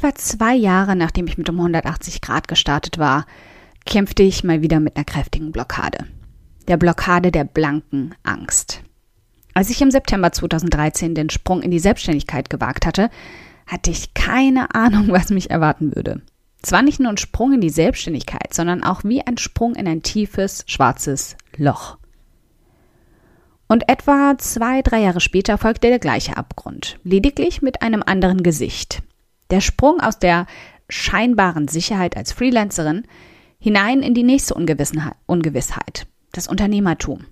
etwa zwei Jahre nachdem ich mit um 180 Grad gestartet war, kämpfte ich mal wieder mit einer kräftigen Blockade. Der Blockade der blanken Angst. Als ich im September 2013 den Sprung in die Selbstständigkeit gewagt hatte, hatte ich keine Ahnung, was mich erwarten würde. Es war nicht nur ein Sprung in die Selbstständigkeit, sondern auch wie ein Sprung in ein tiefes, schwarzes Loch. Und etwa zwei, drei Jahre später folgte der gleiche Abgrund, lediglich mit einem anderen Gesicht. Der Sprung aus der scheinbaren Sicherheit als Freelancerin hinein in die nächste Ungewissheit, das Unternehmertum.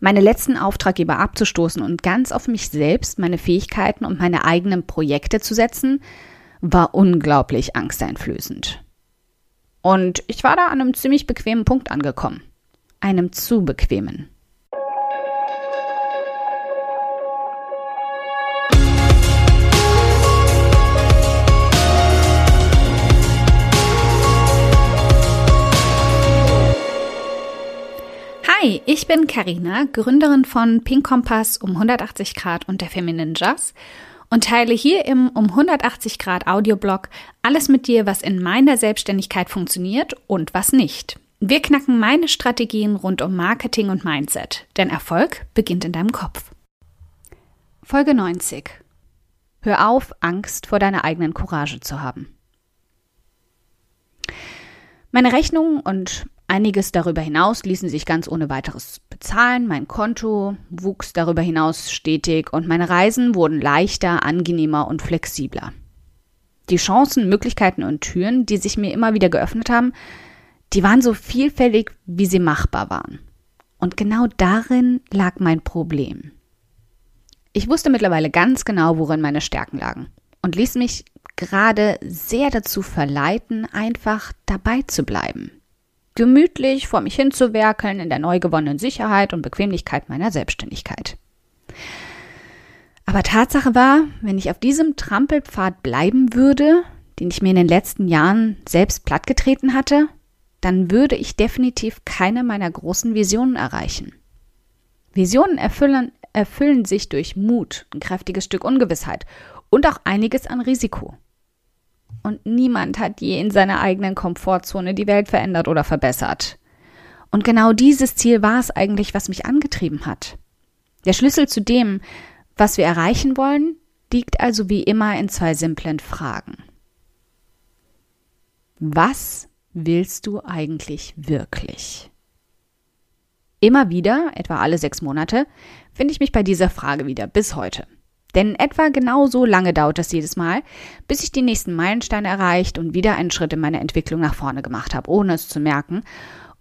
Meine letzten Auftraggeber abzustoßen und ganz auf mich selbst, meine Fähigkeiten und meine eigenen Projekte zu setzen, war unglaublich angsteinflößend. Und ich war da an einem ziemlich bequemen Punkt angekommen. Einem zu bequemen. Hi, ich bin Karina, Gründerin von Pink Kompass um 180 Grad und der Feminine Jazz und teile hier im um 180 Grad Audioblog alles mit dir, was in meiner Selbstständigkeit funktioniert und was nicht. Wir knacken meine Strategien rund um Marketing und Mindset, denn Erfolg beginnt in deinem Kopf. Folge 90. Hör auf, Angst vor deiner eigenen Courage zu haben. Meine Rechnungen und Einiges darüber hinaus ließen sich ganz ohne weiteres bezahlen. Mein Konto wuchs darüber hinaus stetig und meine Reisen wurden leichter, angenehmer und flexibler. Die Chancen, Möglichkeiten und Türen, die sich mir immer wieder geöffnet haben, die waren so vielfältig, wie sie machbar waren. Und genau darin lag mein Problem. Ich wusste mittlerweile ganz genau, worin meine Stärken lagen und ließ mich gerade sehr dazu verleiten, einfach dabei zu bleiben gemütlich vor mich hinzuwerkeln in der neu gewonnenen Sicherheit und Bequemlichkeit meiner Selbstständigkeit. Aber Tatsache war, wenn ich auf diesem Trampelpfad bleiben würde, den ich mir in den letzten Jahren selbst plattgetreten hatte, dann würde ich definitiv keine meiner großen Visionen erreichen. Visionen erfüllen, erfüllen sich durch Mut, ein kräftiges Stück Ungewissheit und auch einiges an Risiko. Und niemand hat je in seiner eigenen Komfortzone die Welt verändert oder verbessert. Und genau dieses Ziel war es eigentlich, was mich angetrieben hat. Der Schlüssel zu dem, was wir erreichen wollen, liegt also wie immer in zwei simplen Fragen. Was willst du eigentlich wirklich? Immer wieder, etwa alle sechs Monate, finde ich mich bei dieser Frage wieder bis heute. Denn etwa genau so lange dauert es jedes Mal, bis ich die nächsten Meilensteine erreicht und wieder einen Schritt in meiner Entwicklung nach vorne gemacht habe, ohne es zu merken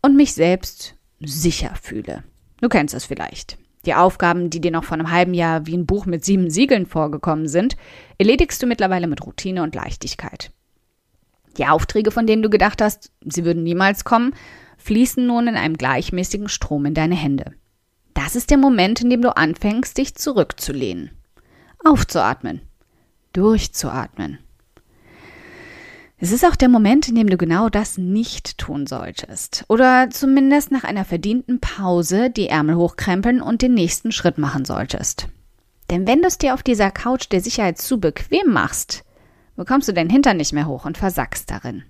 und mich selbst sicher fühle. Du kennst es vielleicht. Die Aufgaben, die dir noch vor einem halben Jahr wie ein Buch mit sieben Siegeln vorgekommen sind, erledigst du mittlerweile mit Routine und Leichtigkeit. Die Aufträge, von denen du gedacht hast, sie würden niemals kommen, fließen nun in einem gleichmäßigen Strom in deine Hände. Das ist der Moment, in dem du anfängst, dich zurückzulehnen aufzuatmen, durchzuatmen. Es ist auch der Moment, in dem du genau das nicht tun solltest. Oder zumindest nach einer verdienten Pause die Ärmel hochkrempeln und den nächsten Schritt machen solltest. Denn wenn du es dir auf dieser Couch der Sicherheit zu bequem machst, bekommst du deinen Hintern nicht mehr hoch und versackst darin.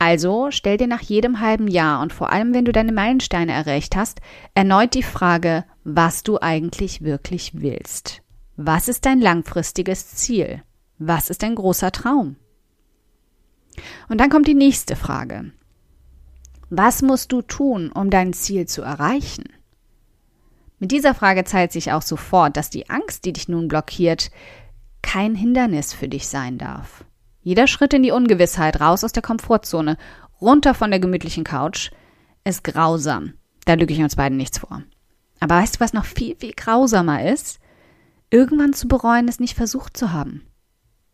Also stell dir nach jedem halben Jahr und vor allem, wenn du deine Meilensteine erreicht hast, erneut die Frage, was du eigentlich wirklich willst. Was ist dein langfristiges Ziel? Was ist dein großer Traum? Und dann kommt die nächste Frage. Was musst du tun, um dein Ziel zu erreichen? Mit dieser Frage zeigt sich auch sofort, dass die Angst, die dich nun blockiert, kein Hindernis für dich sein darf. Jeder Schritt in die Ungewissheit, raus aus der Komfortzone, runter von der gemütlichen Couch, ist grausam. Da lüge ich uns beiden nichts vor. Aber weißt du, was noch viel, viel grausamer ist? Irgendwann zu bereuen, es nicht versucht zu haben.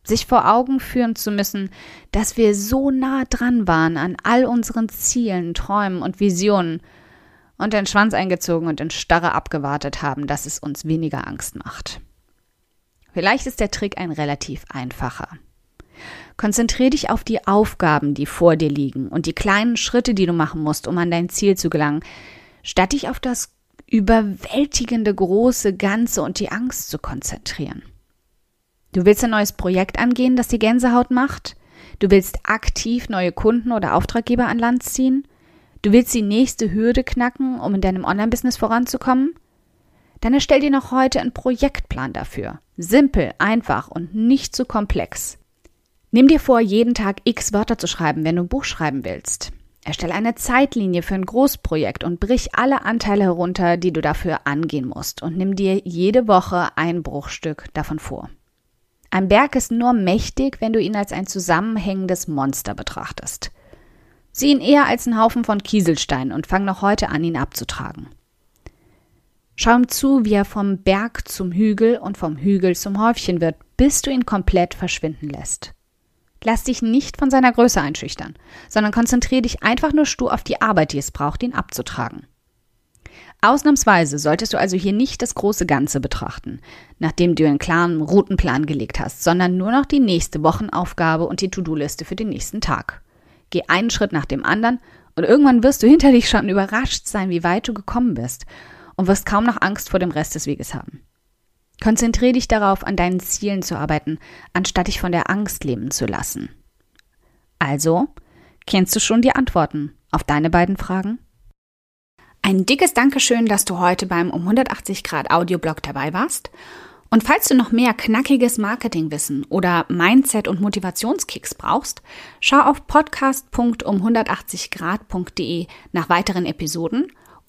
Sich vor Augen führen zu müssen, dass wir so nah dran waren an all unseren Zielen, Träumen und Visionen und den Schwanz eingezogen und in Starre abgewartet haben, dass es uns weniger Angst macht. Vielleicht ist der Trick ein relativ einfacher. Konzentrier dich auf die Aufgaben, die vor dir liegen und die kleinen Schritte, die du machen musst, um an dein Ziel zu gelangen, statt dich auf das überwältigende große Ganze und die Angst zu konzentrieren. Du willst ein neues Projekt angehen, das die Gänsehaut macht? Du willst aktiv neue Kunden oder Auftraggeber an Land ziehen? Du willst die nächste Hürde knacken, um in deinem Online-Business voranzukommen? Dann erstell dir noch heute einen Projektplan dafür. Simpel, einfach und nicht zu komplex. Nimm dir vor, jeden Tag x Wörter zu schreiben, wenn du ein Buch schreiben willst. Erstelle eine Zeitlinie für ein Großprojekt und brich alle Anteile herunter, die du dafür angehen musst und nimm dir jede Woche ein Bruchstück davon vor. Ein Berg ist nur mächtig, wenn du ihn als ein zusammenhängendes Monster betrachtest. Sieh ihn eher als einen Haufen von Kieselsteinen und fang noch heute an, ihn abzutragen. Schau ihm zu, wie er vom Berg zum Hügel und vom Hügel zum Häufchen wird, bis du ihn komplett verschwinden lässt. Lass dich nicht von seiner Größe einschüchtern, sondern konzentriere dich einfach nur stur auf die Arbeit, die es braucht, ihn abzutragen. Ausnahmsweise solltest du also hier nicht das große Ganze betrachten, nachdem du einen klaren Routenplan gelegt hast, sondern nur noch die nächste Wochenaufgabe und die To-Do-Liste für den nächsten Tag. Geh einen Schritt nach dem anderen und irgendwann wirst du hinter dich schon überrascht sein, wie weit du gekommen bist und wirst kaum noch Angst vor dem Rest des Weges haben. Konzentriere dich darauf, an deinen Zielen zu arbeiten, anstatt dich von der Angst leben zu lassen. Also, kennst du schon die Antworten auf deine beiden Fragen? Ein dickes Dankeschön, dass du heute beim um 180 Grad Audioblog dabei warst. Und falls du noch mehr knackiges Marketingwissen oder Mindset- und Motivationskicks brauchst, schau auf podcast.um180grad.de nach weiteren Episoden